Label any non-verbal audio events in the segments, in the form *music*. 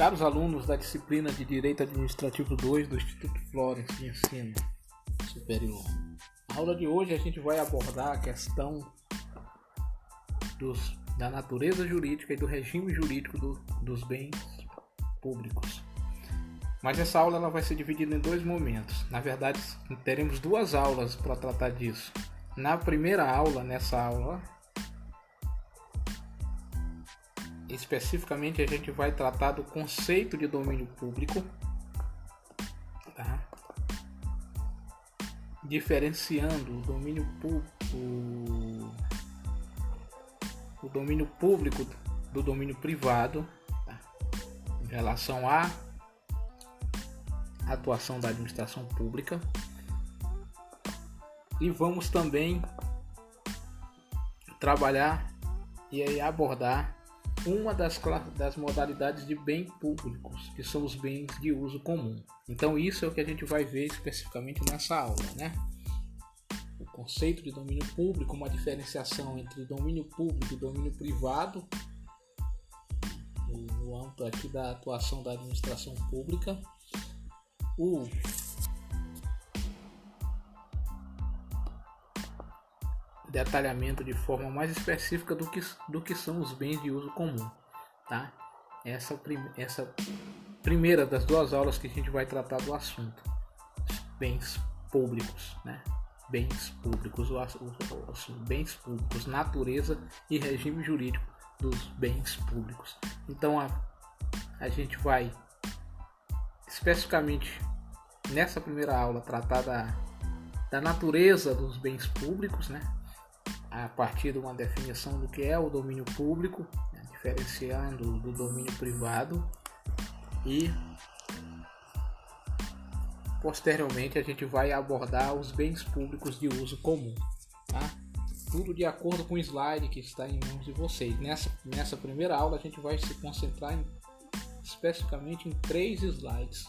Caros alunos da disciplina de Direito Administrativo 2 do Instituto Florence de Ensino Superior. Na aula de hoje a gente vai abordar a questão dos, da natureza jurídica e do regime jurídico do, dos bens públicos. Mas essa aula ela vai ser dividida em dois momentos. Na verdade, teremos duas aulas para tratar disso. Na primeira aula, nessa aula, especificamente a gente vai tratar do conceito de domínio público, tá? diferenciando o domínio público, o domínio público do domínio privado, tá? em relação à atuação da administração pública. E vamos também trabalhar e abordar uma das, das modalidades de bem públicos, que são os bens de uso comum. Então isso é o que a gente vai ver especificamente nessa aula, né? O conceito de domínio público, uma diferenciação entre domínio público e domínio privado, no âmbito aqui da atuação da administração pública. O detalhamento de forma mais específica do que, do que são os bens de uso comum, tá? Essa, prim, essa primeira das duas aulas que a gente vai tratar do assunto, bens públicos, né? Bens públicos, os, bens públicos, natureza e regime jurídico dos bens públicos. Então a, a gente vai especificamente nessa primeira aula tratar da, da natureza dos bens públicos, né? A partir de uma definição do que é o domínio público, né, diferenciando do domínio privado e posteriormente a gente vai abordar os bens públicos de uso comum, tá? Tudo de acordo com o slide que está em mãos de vocês. Nessa, nessa primeira aula a gente vai se concentrar em, especificamente em três slides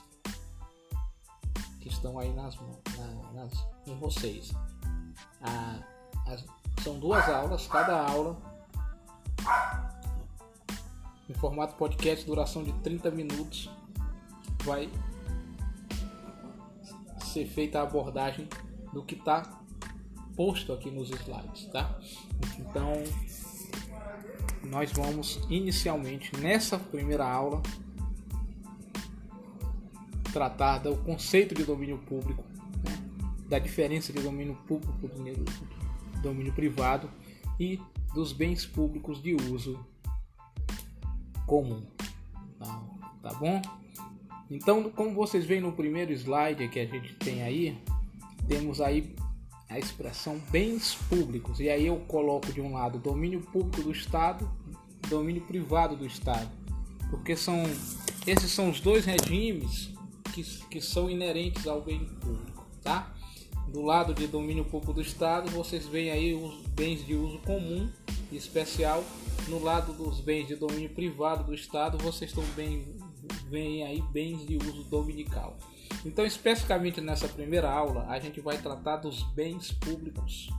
que estão aí nas, na, nas em vocês. A, as, são duas aulas, cada aula em formato podcast, duração de 30 minutos, vai ser feita a abordagem do que está posto aqui nos slides, tá? Então, nós vamos inicialmente nessa primeira aula tratar do conceito de domínio público, né? da diferença de domínio público domínio privado e dos bens públicos de uso comum. Tá, tá bom? Então, como vocês veem no primeiro slide que a gente tem aí, temos aí a expressão bens públicos. E aí eu coloco de um lado domínio público do Estado, domínio privado do Estado. Porque são esses são os dois regimes que, que são inerentes ao bem público? Do lado de domínio público do Estado, vocês veem aí os bens de uso comum e especial. No lado dos bens de domínio privado do Estado, vocês também veem aí bens de uso dominical. Então, especificamente nessa primeira aula, a gente vai tratar dos bens públicos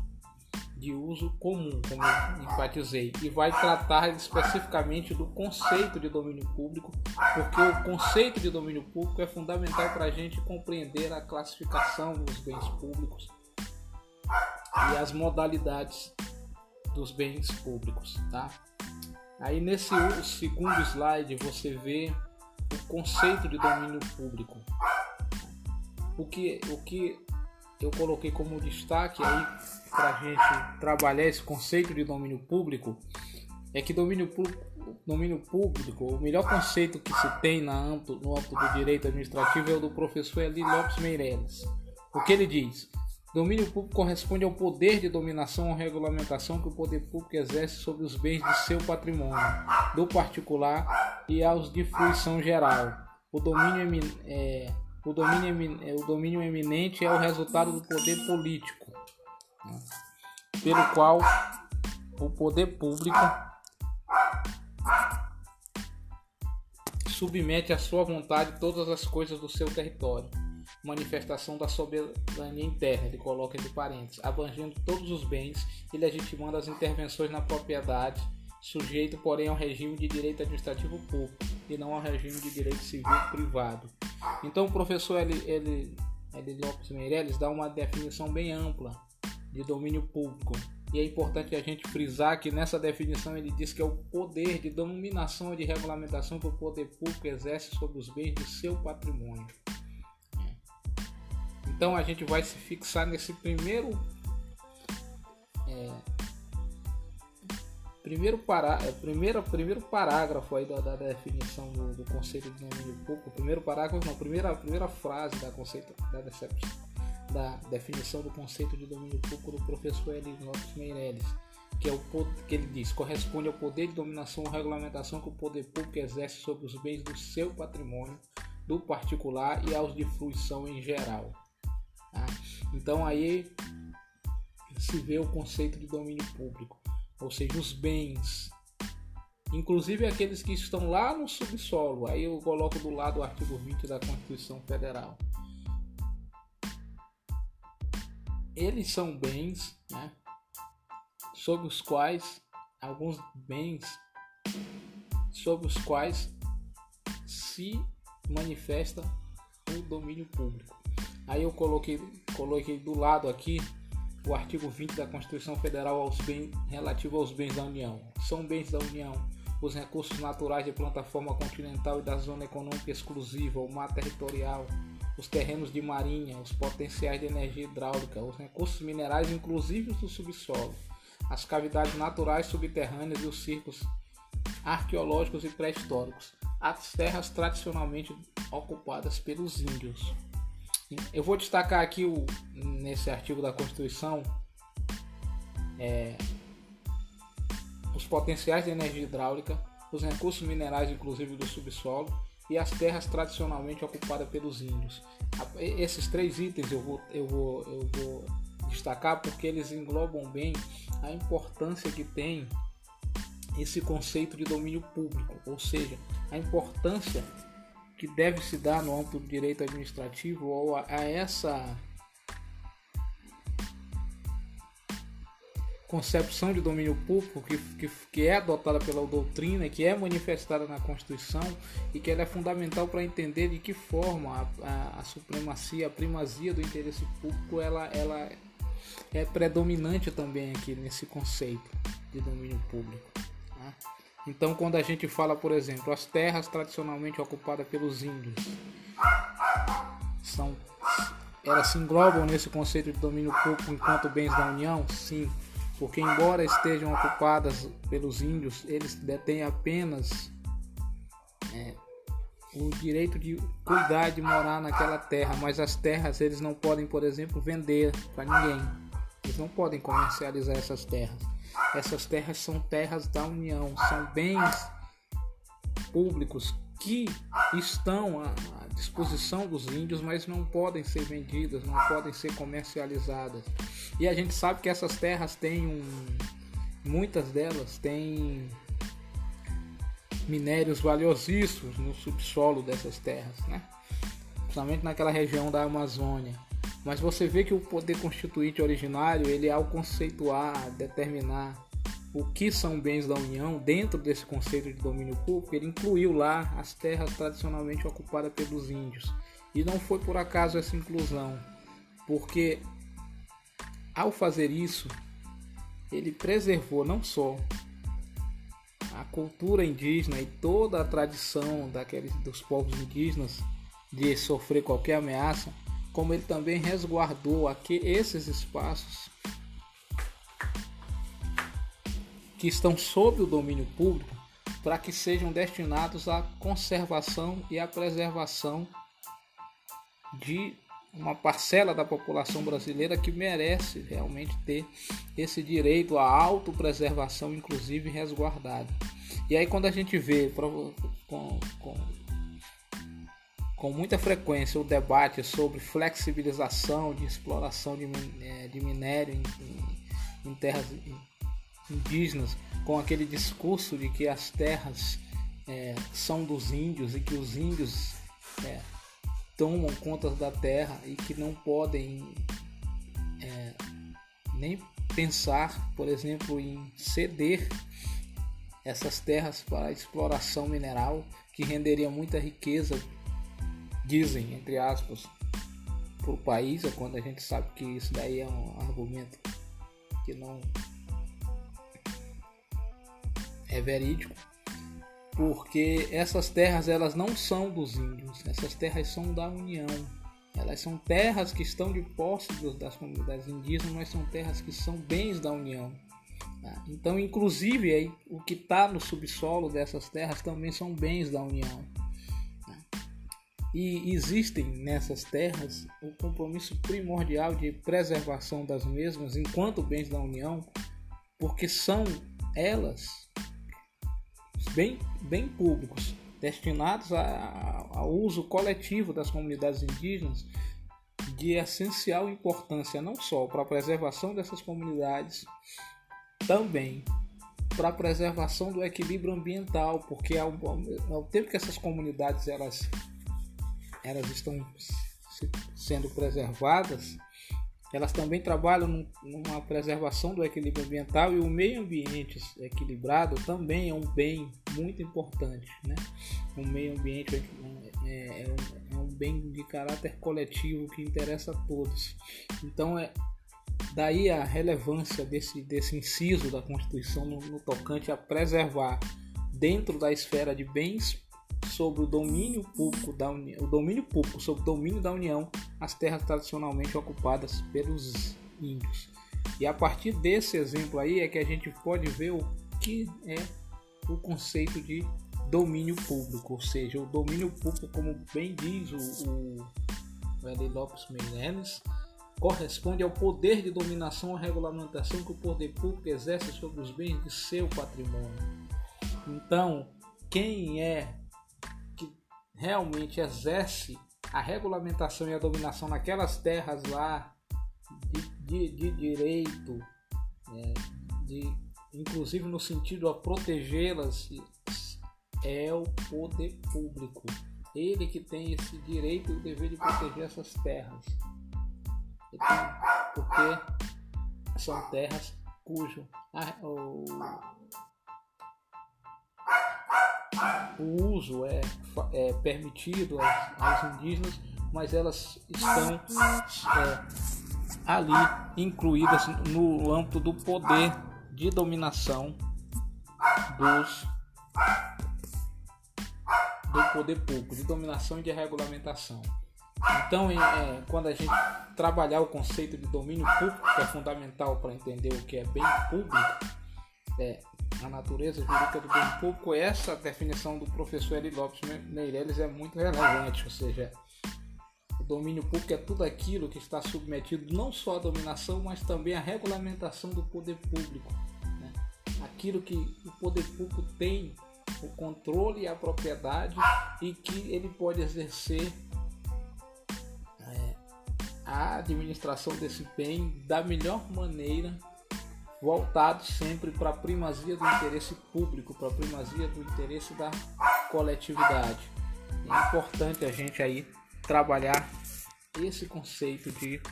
de uso comum, como enfatizei, e vai tratar especificamente do conceito de domínio público, porque o conceito de domínio público é fundamental para a gente compreender a classificação dos bens públicos e as modalidades dos bens públicos, tá? Aí nesse segundo slide você vê o conceito de domínio público. O que, o que eu coloquei como destaque aí para a gente trabalhar esse conceito de domínio público é que domínio público, domínio público, o melhor conceito que se tem na âmbito, no âmbito do direito administrativo é o do professor Eli Lopes Meireles. O que ele diz? Domínio público corresponde ao poder de dominação ou regulamentação que o poder público exerce sobre os bens de seu patrimônio, do particular e aos de fruição geral. O domínio é, o domínio, é, o domínio eminente é o resultado do poder político, né? pelo qual o poder público submete à sua vontade todas as coisas do seu território. Manifestação da soberania interna, ele coloca entre parênteses, abrangendo todos os bens e legitimando as intervenções na propriedade sujeito, porém, ao regime de direito administrativo público e não ao regime de direito civil privado. Então, o professor L. L. Lopes Meirelles dá uma definição bem ampla de domínio público. E é importante a gente frisar que nessa definição ele diz que é o poder de dominação e de regulamentação que o poder público exerce sobre os bens de seu patrimônio. Então a gente vai se fixar nesse primeiro é, primeiro, pará, é, primeiro, primeiro parágrafo aí da, da definição do, do, conceito de domínio público, primeiro parágrafo, não, primeira, primeira frase da, conceito, da, da definição do conceito de domínio público do professor Eli Lopes Meirelles, que, é o, que ele diz, corresponde ao poder de dominação ou regulamentação que o poder público exerce sobre os bens do seu patrimônio, do particular e aos de fruição em geral. Tá? Então aí se vê o conceito de domínio público ou seja, os bens, inclusive aqueles que estão lá no subsolo. Aí eu coloco do lado o artigo 20 da Constituição Federal. Eles são bens, né, sobre os quais alguns bens sobre os quais se manifesta o domínio público. Aí eu coloquei, coloquei do lado aqui o artigo 20 da Constituição Federal aos bens, relativo aos bens da União. São bens da União os recursos naturais de plataforma continental e da zona econômica exclusiva, o mar territorial, os terrenos de marinha, os potenciais de energia hidráulica, os recursos minerais, inclusive os do subsolo, as cavidades naturais subterrâneas e os circos arqueológicos e pré-históricos, as terras tradicionalmente ocupadas pelos índios. Eu vou destacar aqui o, nesse artigo da Constituição é, os potenciais de energia hidráulica, os recursos minerais, inclusive do subsolo, e as terras tradicionalmente ocupadas pelos índios. Esses três itens eu vou, eu vou, eu vou destacar porque eles englobam bem a importância que tem esse conceito de domínio público, ou seja, a importância que deve se dar no âmbito do direito administrativo ou a, a essa concepção de domínio público que, que, que, é adotada pela doutrina, que é manifestada na Constituição e que ela é fundamental para entender de que forma a, a, a, supremacia, a primazia do interesse público ela, ela é predominante também aqui nesse conceito de domínio público. Tá? Então, quando a gente fala, por exemplo, as terras tradicionalmente ocupadas pelos índios, são, elas se englobam nesse conceito de domínio público enquanto bens da União? Sim, porque embora estejam ocupadas pelos índios, eles detêm apenas é, o direito de cuidar de morar naquela terra, mas as terras eles não podem, por exemplo, vender para ninguém. Eles não podem comercializar essas terras. Essas terras são terras da União, são bens públicos que estão à disposição dos índios, mas não podem ser vendidas, não podem ser comercializadas. E a gente sabe que essas terras têm um, muitas delas têm minérios valiosíssimos no subsolo dessas terras, né? Principalmente naquela região da Amazônia. Mas você vê que o poder constituinte originário, ele ao conceituar, determinar o que são bens da União dentro desse conceito de domínio público, ele incluiu lá as terras tradicionalmente ocupadas pelos índios. E não foi por acaso essa inclusão, porque ao fazer isso, ele preservou não só a cultura indígena e toda a tradição daqueles dos povos indígenas de sofrer qualquer ameaça, como ele também resguardou aqui esses espaços que estão sob o domínio público para que sejam destinados à conservação e à preservação de uma parcela da população brasileira que merece realmente ter esse direito à autopreservação, inclusive resguardado. E aí quando a gente vê com, com muita frequência o debate sobre flexibilização de exploração de, é, de minério em, em, em, terras indígenas, com aquele discurso de que as terras é, são dos índios e que os índios é, tomam conta da terra e que não podem é, nem pensar, por exemplo, em ceder essas terras para exploração mineral que renderia muita riqueza, dizem, entre aspas, para o país, é quando a gente sabe que isso daí é um argumento que não é verídico, porque essas terras elas não são dos índios, essas terras são da União. Elas são terras que estão de posse das comunidades indígenas, mas são terras que são bens da União. Tá? Então, inclusive, aí, o que está no subsolo dessas terras também são bens da União. E existem nessas terras o compromisso primordial de preservação das mesmas enquanto bens da União, porque são elas bem, bem públicos, destinados ao uso coletivo das comunidades indígenas, de essencial importância não só para a preservação dessas comunidades, também para a preservação do equilíbrio ambiental, porque ao, ao tempo que essas comunidades elas, elas estão sendo preservadas, elas também trabalham numa preservação do equilíbrio ambiental e o meio ambiente equilibrado também é um bem muito importante. Né? O meio ambiente é, é, é, um, bem de caráter coletivo que interessa a todos. Então é daí a relevância desse, desse inciso da Constituição no, no tocante a preservar dentro da esfera de bens sobre o domínio público da União, o domínio público sobre o domínio da União, as terras tradicionalmente ocupadas pelos índios. E a partir desse exemplo aí é que a gente pode ver o que é o conceito de domínio público, ou seja, o domínio público, como bem diz o, o L. Lopes Meireles, corresponde ao poder de dominação ou regulamentação que o poder público exerce sobre os bens de seu patrimônio. Então, quem é realmente exerce a regulamentação e a dominação naquelas terras lá de, de, de direito, né, de, inclusive no sentido a protegê-las, é o poder público. Ele que tem esse direito e o dever de proteger essas terras. Porque são terras cujo a, o, o uso é, é permitido aos, aos, indígenas, mas elas estão é, ali incluídas no âmbito do poder de dominação dos do poder público, de dominação e de regulamentação. Então, é, quando a gente trabalhar o conceito de domínio público, que é fundamental para entender o que é bem público, é, a natureza jurídica do bem público, essa definição do professor Eli Lopes Meireles é muito relevante, ou seja, o domínio público é tudo aquilo que está submetido não só à dominação, mas também à regulamentação do poder público. Né? Aquilo que o poder público tem o controle e a propriedade e que ele pode exercer é, a administração desse bem da melhor maneira voltado sempre para a primazia do interesse público, para a primazia do interesse da coletividade. É importante a gente aí trabalhar esse conceito de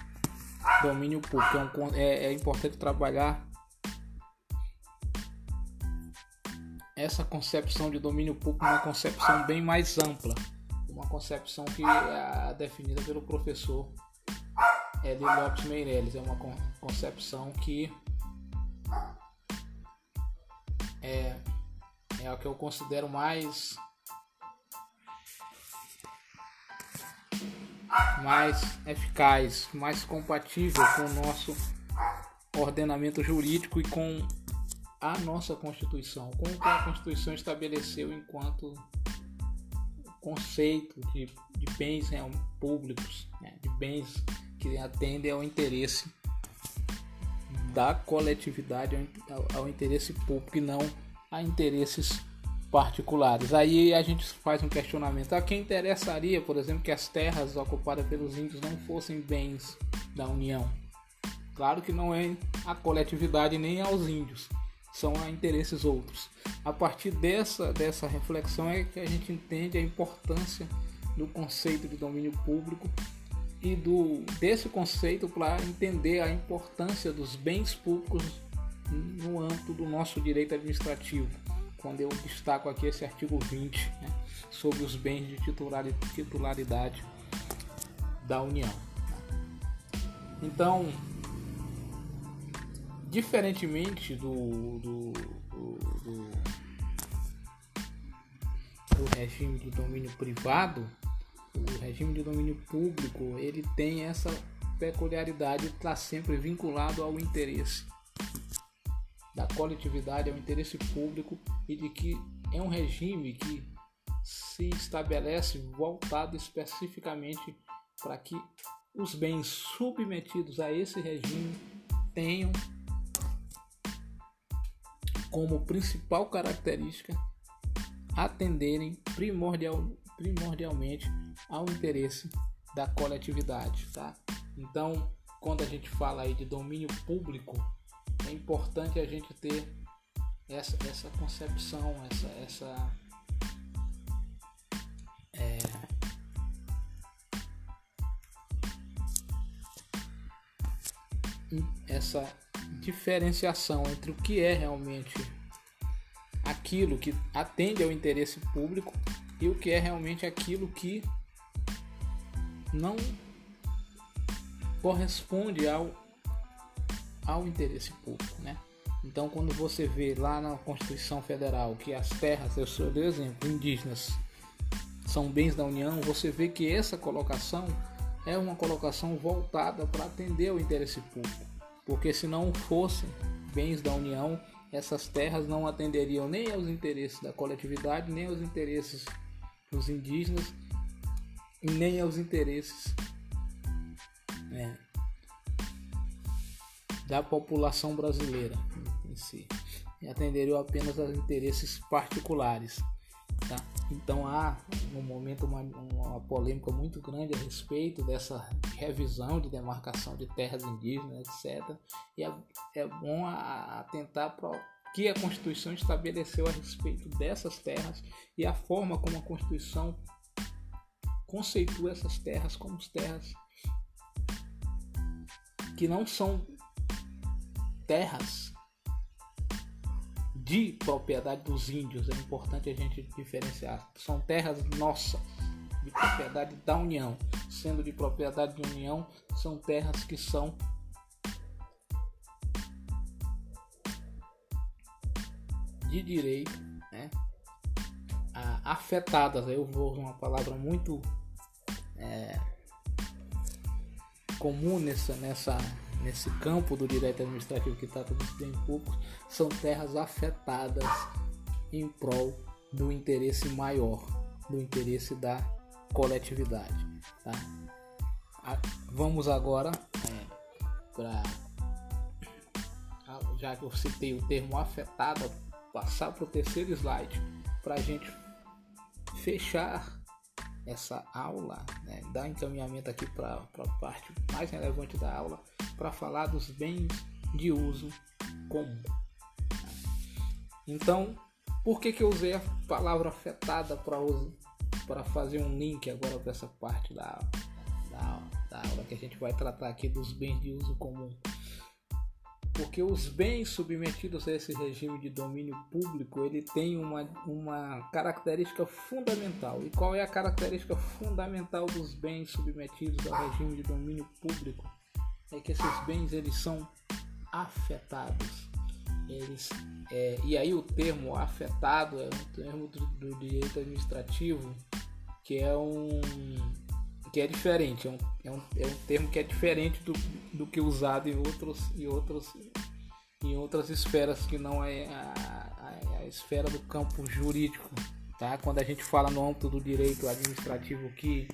domínio público. É, é, é importante trabalhar essa concepção de domínio público, uma concepção bem mais ampla, uma concepção que é definida pelo professor Eli Lopes Meireles. É uma concepção que é, é o que eu considero mais mais eficaz, mais compatível com o nosso ordenamento jurídico e com a nossa Constituição, com o que a Constituição estabeleceu enquanto conceito de, de bens públicos, né, de bens que atendem ao interesse da coletividade ao, ao interesse público e não a interesses particulares. Aí a gente faz um questionamento: a quem interessaria, por exemplo, que as terras ocupadas pelos índios não fossem bens da União? Claro que não é a coletividade nem aos índios, são a interesses outros. A partir dessa, dessa reflexão é que a gente entende a importância do conceito de domínio público e do, desse conceito para entender a importância dos bens públicos no âmbito do nosso direito administrativo. quando eu destaco aqui esse artigo 20 né, sobre os bens de titularidade da União. Então, diferentemente do, do, do, do, do regime de domínio privado, o regime de domínio público ele tem essa peculiaridade de estar sempre vinculado ao interesse da coletividade, ao interesse público e de que é um regime que se estabelece voltado especificamente para que os bens submetidos a esse regime tenham como principal característica atenderem primordial, primordialmente ao interesse da coletividade, tá? Então, quando a gente fala aí de domínio público, é importante a gente ter essa, essa concepção, essa, essa é, essa diferenciação entre o que é realmente aquilo que atende ao interesse público e o que é realmente aquilo que não corresponde ao, ao interesse público, né? Então, quando você vê lá na Constituição Federal que as terras, eu sou de exemplo, indígenas são bens da União, você vê que essa colocação é uma colocação voltada para atender ao interesse público, porque se não fossem bens da União, essas terras não atenderiam nem aos interesses da coletividade, nem aos interesses dos indígenas, nem aos interesses né, da população brasileira em si, e atenderiam apenas aos interesses particulares. Tá? Então há no momento uma, uma, polêmica muito grande a respeito dessa revisão de demarcação de terras indígenas, etc. E é, é bom atentar para que a Constituição estabeleceu a respeito dessas terras e a forma como a Constituição conceitua essas terras como terras que não são terras de propriedade dos índios. É importante a gente diferenciar. São terras nossas, de propriedade da União. Sendo de propriedade da União, são terras que são de direito, né? afetadas. Eu vou usar uma palavra muito é, comum nessa, nessa nesse campo do direito administrativo que trata dos bens públicos são terras afetadas em prol do interesse maior, do interesse da coletividade. Tá? Vamos agora é, para já que eu citei o termo afetada, passar para o terceiro slide para a gente fechar essa aula, né, dar encaminhamento aqui para a parte mais relevante da aula, para falar dos bens de uso comum. Então, por que, que eu usei a palavra afetada para fazer um link agora para essa parte da, da, da aula que a gente vai tratar aqui dos bens de uso comum? Porque os bens submetidos a esse regime de domínio público ele tem uma, uma característica fundamental. E qual é a característica fundamental dos bens submetidos ao regime de domínio público? é que esses bens eles são afetados. Eles, é, e aí o termo afetado é um termo do, do, direito administrativo que é um que é diferente, é um, é um, é um termo que é diferente do, do que usado em outros em outros em outras esferas que não é a, a, a esfera do campo jurídico, tá? Quando a gente fala no âmbito do direito administrativo que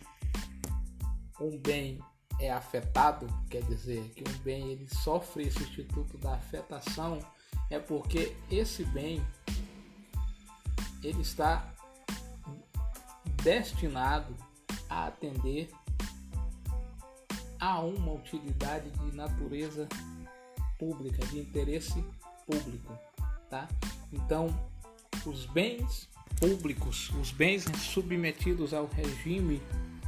um bem é afetado, quer dizer que um bem ele sofre esse instituto da afetação, é porque esse bem ele está destinado a atender a uma utilidade de natureza pública, de interesse público, tá? Então, os bens públicos, os bens submetidos ao regime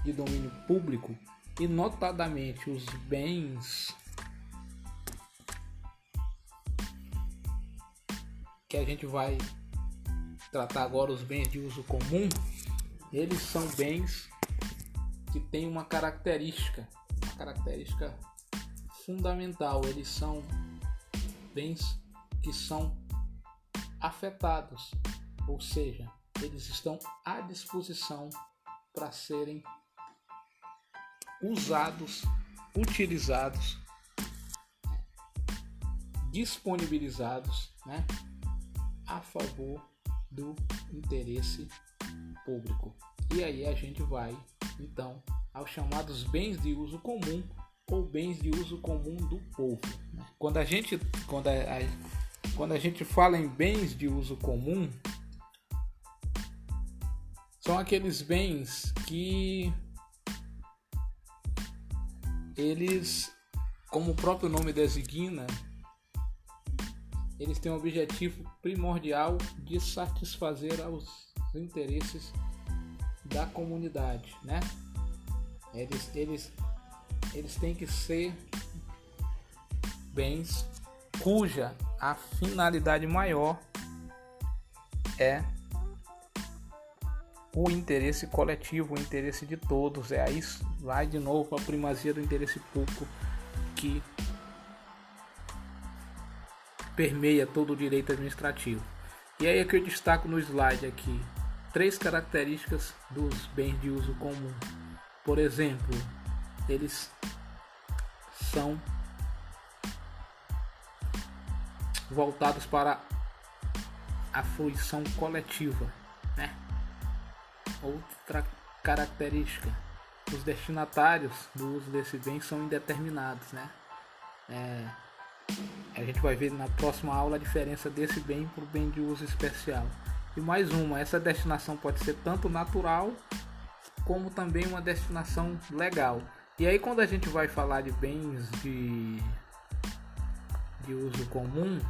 de domínio público, e notadamente os bens que a gente vai tratar agora os bens de uso comum, eles são bens que têm uma característica, uma característica fundamental. Eles são bens que são afetados, ou seja, eles estão à disposição para serem usados, utilizados, disponibilizados né, a favor do interesse público. E aí a gente vai então aos chamados bens de uso comum ou bens de uso comum do povo. Né? Quando a gente quando a, a, quando a gente fala em bens de uso comum são aqueles bens que eles, como o próprio nome designa, eles têm o objetivo primordial de satisfazer aos interesses da comunidade, né? Eles, eles, eles têm que ser bens cuja a finalidade maior é o interesse coletivo, o interesse de todos. É aí vai de novo a primazia do interesse público que permeia todo o direito administrativo. E aí é que eu destaco no slide aqui três características dos bens de uso comum. Por exemplo, eles são voltados para a fruição coletiva, né? Outra característica, os destinatários do uso desse bem são indeterminados, né? É, a gente vai ver na próxima aula a diferença desse bem para o bem de uso especial. E mais uma, essa destinação pode ser tanto natural como também uma destinação legal. E aí quando a gente vai falar de bens de, de uso comum,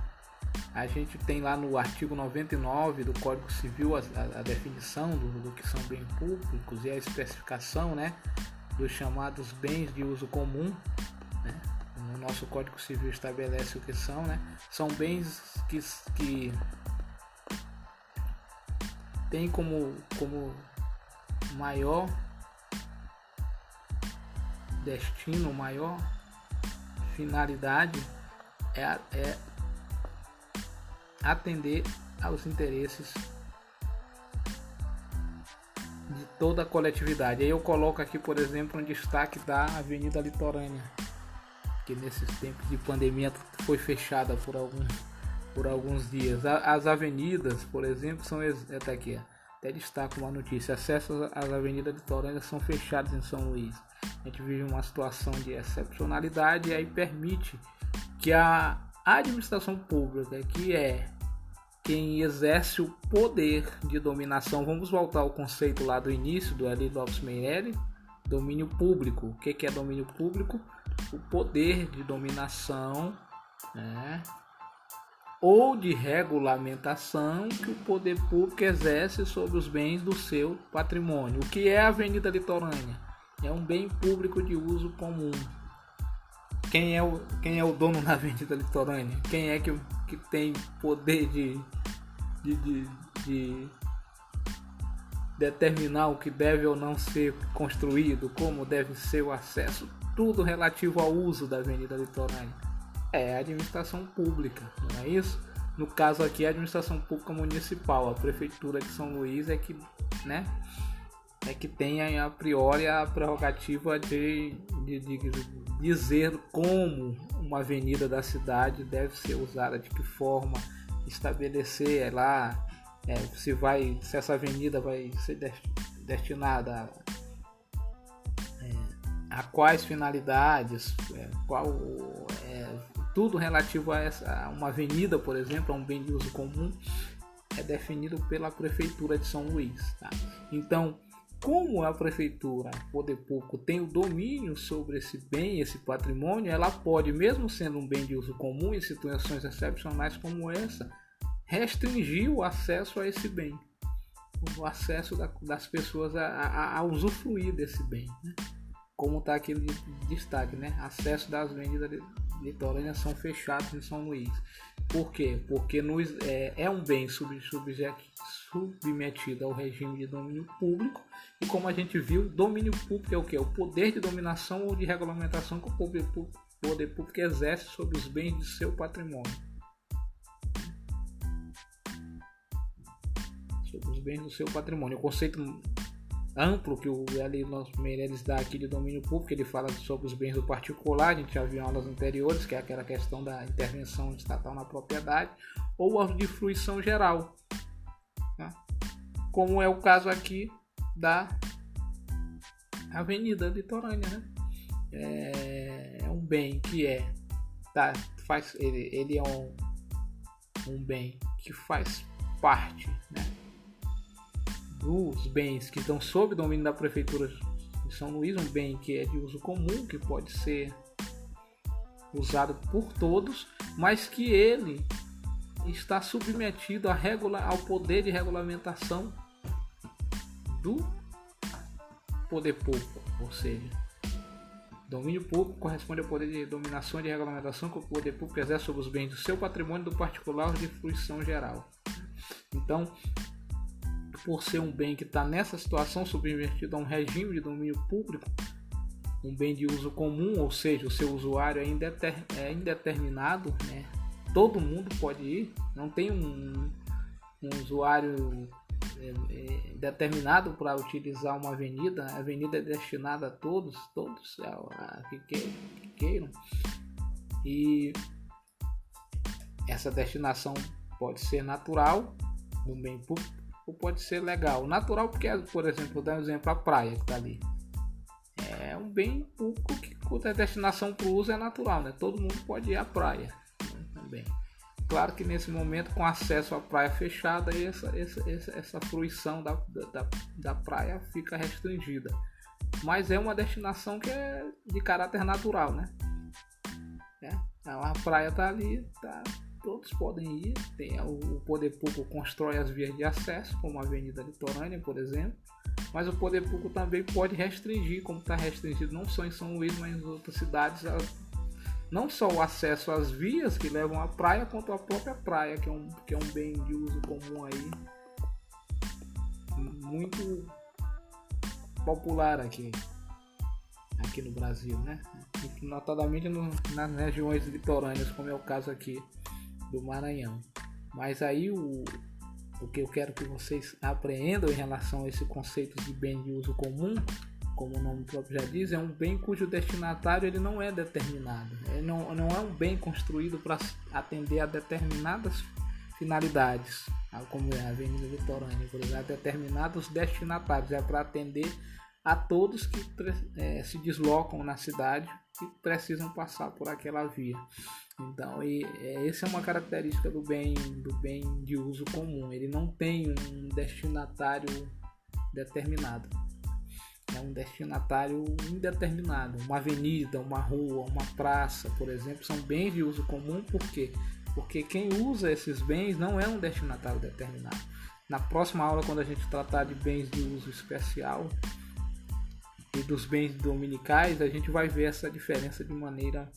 a gente tem lá no artigo 99 do Código Civil a, a, a definição do, do, que são bens públicos e a especificação né, dos chamados bens de uso comum. Né? O nosso Código Civil estabelece o que são, né? São bens que, que tem como, como maior destino, maior finalidade é, é atender aos interesses de toda a coletividade. Aí eu coloco aqui, por exemplo, um destaque da Avenida Litorânea, que nesses tempos de pandemia foi fechada por alguns por alguns dias. As avenidas, por exemplo, são até aqui, até destaco uma notícia: acessos às avenidas litorâneas são fechados em São Luís. A gente vive uma situação de excepcionalidade e aí permite que a administração pública, que é quem exerce o poder de dominação, vamos voltar ao conceito lá do início do Eli Lopes Meirelli, domínio público. O que é domínio público? O poder de dominação né, ou de regulamentação que o poder público exerce sobre os bens do seu patrimônio. O que é a Avenida Litorânea? É um bem público de uso comum. Quem é o, quem é o dono *laughs* da Avenida Litorânea? Quem é que, que tem poder de, de, de, de determinar o que deve ou não ser construído, como deve ser o acesso? Tudo relativo ao uso da Avenida Litorânea é a administração pública, não é isso? No caso aqui, a administração pública municipal, a prefeitura de São Luís é que, né, é que tem a priori a prerrogativa de, de, de dizer como uma avenida da cidade deve ser usada, de que forma, estabelecer é lá é, se vai, se essa avenida vai ser destinada a, é, a quais finalidades, é, qual é, tudo relativo a, essa, a uma avenida, por exemplo, a um bem de uso comum, é definido pela Prefeitura de São Luís. Tá? Então, como a Prefeitura, poder público, tem o domínio sobre esse bem, esse patrimônio, ela pode, mesmo sendo um bem de uso comum, em situações excepcionais como essa, restringir o acesso a esse bem, o acesso da, das pessoas a, a, a, usufruir desse bem. Né? Como está aquele destaque, né? acesso das avenidas litorâneas são fechados em São Luís. Por quê? Porque nos, é, é um bem sub, submetida ao regime de domínio público. E como a gente viu, domínio público é o que? O poder de dominação ou de regulamentação que o poder público exerce sobre os bens de seu patrimônio. Sobre os bens do seu patrimônio. O conceito amplo que o L. Meirelles dá aqui de domínio público, ele fala sobre os bens do particular, a gente já viu em aulas anteriores, que é aquela questão da intervenção estatal na propriedade, ou de fruição geral, né? como é o caso aqui da Avenida Litorânea. Né? É, é um bem que é, tá, faz, ele, ele é um, um bem que faz parte né, dos bens que estão sob domínio da prefeitura de São Luís, um bem que é de uso comum, que pode ser usado por todos, mas que ele está submetido regula ao poder de regulamentação do poder público, ou seja, domínio público corresponde ao poder de dominação e de regulamentação que o poder público exerce sobre os bens do seu patrimônio do particular de fruição geral. Então, por ser um bem que está nessa situação subvertido a um regime de domínio público, um bem de uso comum, ou seja, o seu usuário é, é indeterminado, né? todo mundo pode ir, não tem um, um usuário é, é, determinado para utilizar uma avenida, a avenida é destinada a todos, todos a, a, que, que queiram, e essa destinação pode ser natural, no bem público, ou pode ser legal. Natural porque, por exemplo, vou dar um exemplo, a praia que está ali. É um bem público que a destinação para o uso é natural, né? Todo mundo pode ir à praia né? também. Claro que nesse momento, com acesso à praia fechada, essa, essa, essa, essa fruição da, da, da praia fica restringida. Mas é uma destinação que é de caráter natural, né? É, a praia está ali, tá, todos podem ir. Tem, o poder público constrói as vias de acesso, como a Avenida Litorânea, por exemplo. Mas o poder público também pode restringir, como está restringido não só em São Luís, mas em outras cidades, não só o acesso às vias que levam à praia, quanto a própria praia, que é um, que é um bem de uso comum aí, muito popular aqui, aqui no Brasil, né? Notadamente no, nas regiões litorâneas, como é o caso aqui do Maranhão. Mas aí o, o que eu quero que vocês apreendam em relação a esse conceito de bem de uso comum, como o nome próprio já diz, é um bem cujo destinatário ele não é determinado. Ele não, não é um bem construído para atender a determinadas finalidades, como é a Avenida Litorânea, por exemplo, a determinados destinatários, é para atender a todos que é, se deslocam na cidade e precisam passar por aquela via. Então, e, é, essa é uma característica do bem, do bem de uso comum. Ele não tem um destinatário determinado. É um destinatário indeterminado. Uma avenida, uma rua, uma praça, por exemplo, são bens de uso comum. Por quê? Porque quem usa esses bens não é um destinatário determinado. Na próxima aula, quando a gente tratar de bens de uso especial e dos bens dominicais, a gente vai ver essa diferença de maneira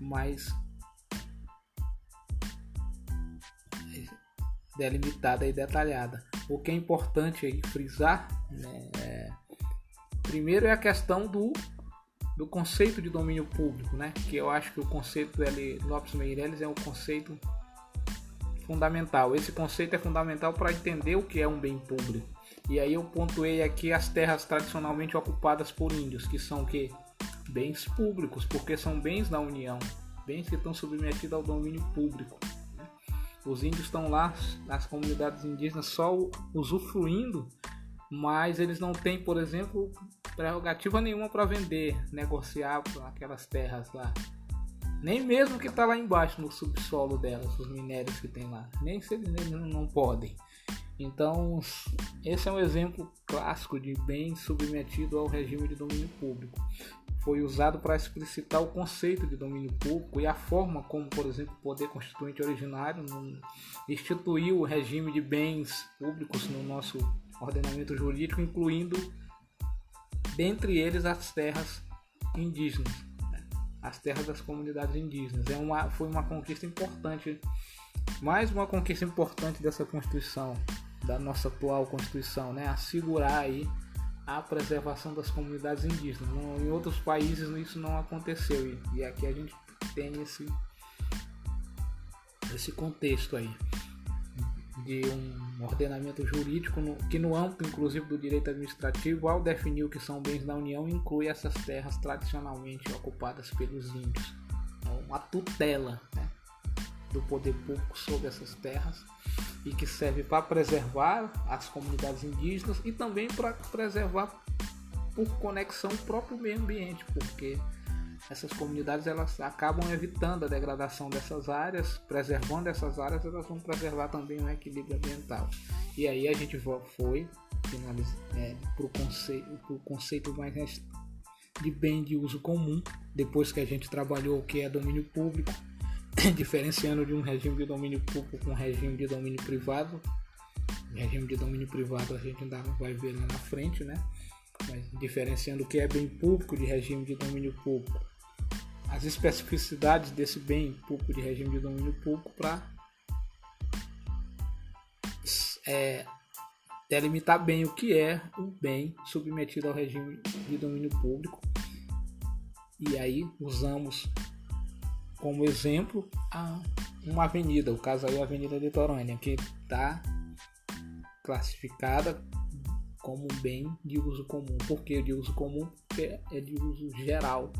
mais delimitada e detalhada. O que é importante aí frisar, né, é, primeiro é a questão do, do conceito de domínio público, né, que eu acho que o conceito L. Lopes Meirelles é um conceito fundamental. Esse conceito é fundamental para entender o que é um bem público. E aí eu pontuei aqui as terras tradicionalmente ocupadas por índios, que são que bens públicos, porque são bens da União, bens que estão submetidos ao domínio público. Os índios estão lá, as comunidades indígenas, só usufruindo, mas eles não têm, por exemplo, prerrogativa nenhuma para vender, negociar aquelas terras lá. Nem mesmo que está lá embaixo no subsolo delas, os minérios que tem lá. Nem se eles não podem. Então, esse é um exemplo clássico de bem submetido ao regime de domínio público foi usado para explicitar o conceito de domínio público e a forma como, por exemplo, o poder constituinte originário instituiu o regime de bens públicos no nosso ordenamento jurídico, incluindo dentre eles as terras indígenas, né? as terras das comunidades indígenas. É uma, foi uma conquista importante, mais uma conquista importante dessa Constituição, da nossa atual Constituição, né? Assegurar aí a preservação das comunidades indígenas. Em outros países isso não aconteceu e, e aqui a gente tem esse, esse contexto aí de um ordenamento jurídico no, que no âmbito inclusive do direito administrativo, ao definir o que são bens da União, inclui essas terras tradicionalmente ocupadas pelos índios. Então, uma tutela né, do poder público sobre essas terras e que serve para preservar as comunidades indígenas e também para preservar por conexão o próprio meio ambiente, porque essas comunidades elas acabam evitando a degradação dessas áreas, preservando essas áreas, elas vão preservar também o equilíbrio ambiental. E aí a gente foi é, para o conceito, conceito mais de bem de uso comum, depois que a gente trabalhou o que é domínio público, *coughs* diferenciando de um regime de domínio público com um regime de domínio privado. Regime de domínio privado a gente ainda vai ver lá na frente, né? Mas diferenciando o que é bem público de regime de domínio público as especificidades desse bem público de regime de domínio público para é, delimitar bem o que é o bem submetido ao regime de domínio público. E aí usamos como exemplo a, uma avenida, o caso aí é a Avenida Litorânea, que está classificada como bem de uso comum. Por que de uso comum? Porque é de uso geral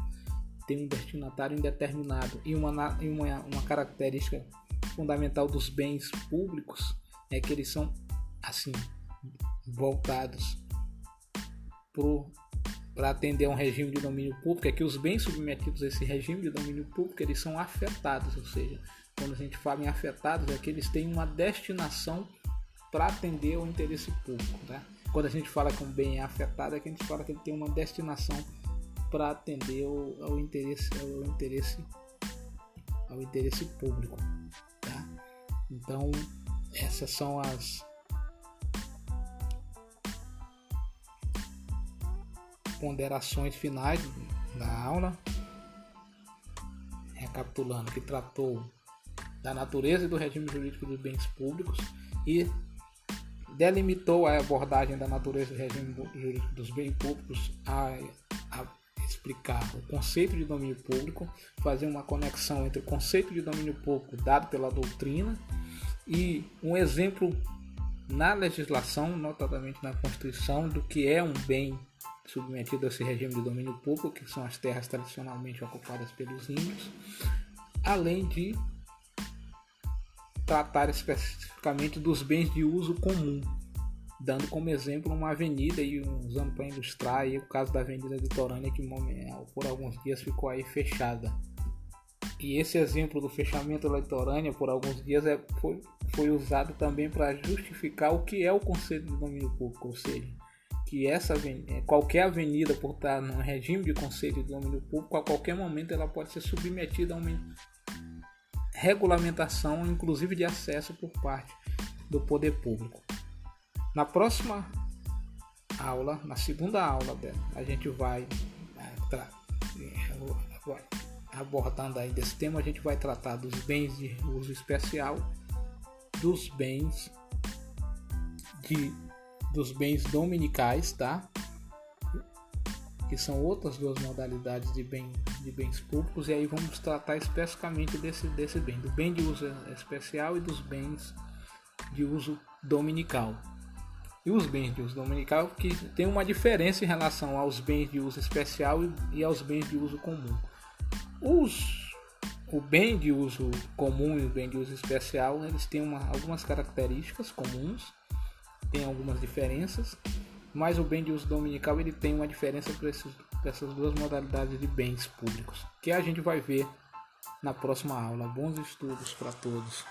tem um destinatário indeterminado e uma, uma, uma característica fundamental dos bens públicos é que eles são assim voltados para atender a um regime de domínio público, é que os bens submetidos a esse regime de domínio público eles são afetados, ou seja, quando a gente fala em afetados é que eles têm uma destinação para atender ao interesse público. Tá? Quando a gente fala que um bem é afetado é que a gente fala que ele tem uma destinação para atender ao, ao, interesse ao interesse ao interesse público tá? então essas são as ponderações finais da aula. Recapitulando que tratou da natureza e do regime jurídico dos bens públicos e delimitou a abordagem da natureza e do regime jurídico dos bens públicos a, a explicar o conceito de domínio público, fazer uma conexão entre o conceito de domínio público dado pela doutrina e um exemplo na legislação, notadamente na Constituição, do que é um bem submetido a esse regime de domínio público, que são as terras tradicionalmente ocupadas pelos índios, além de tratar especificamente dos bens de uso comum, dando como exemplo uma avenida e usando para ilustrar o caso da Avenida Litorânea que por alguns dias ficou aí fechada. E esse exemplo do fechamento da litorânea por alguns dias é, foi, foi usado também para justificar o que é o conceito de domínio público, ou seja, que essa avenida, é, qualquer avenida por estar no regime de conceito de domínio público, a qualquer momento ela pode ser submetida a uma regulamentação, inclusive de acesso por parte do poder público. Na próxima aula, na segunda aula a gente vai é, é, abordando aí desse tema, a gente vai tratar dos bens de uso especial, dos bens de dos bens dominicais, tá? Que são outras duas modalidades de, bem, de bens públicos, e aí vamos tratar especificamente desse, desse bem, do bem de uso especial e dos bens de uso dominical e os bens de uso dominical, que tem uma diferença em relação aos bens de uso especial e aos bens de uso comum. Os, o bem de uso comum e o bem de uso especial, eles têm uma, algumas características comuns, tem algumas diferenças, mas o bem de uso dominical ele tem uma diferença para essas duas modalidades de bens públicos, que a gente vai ver na próxima aula. Bons estudos para todos.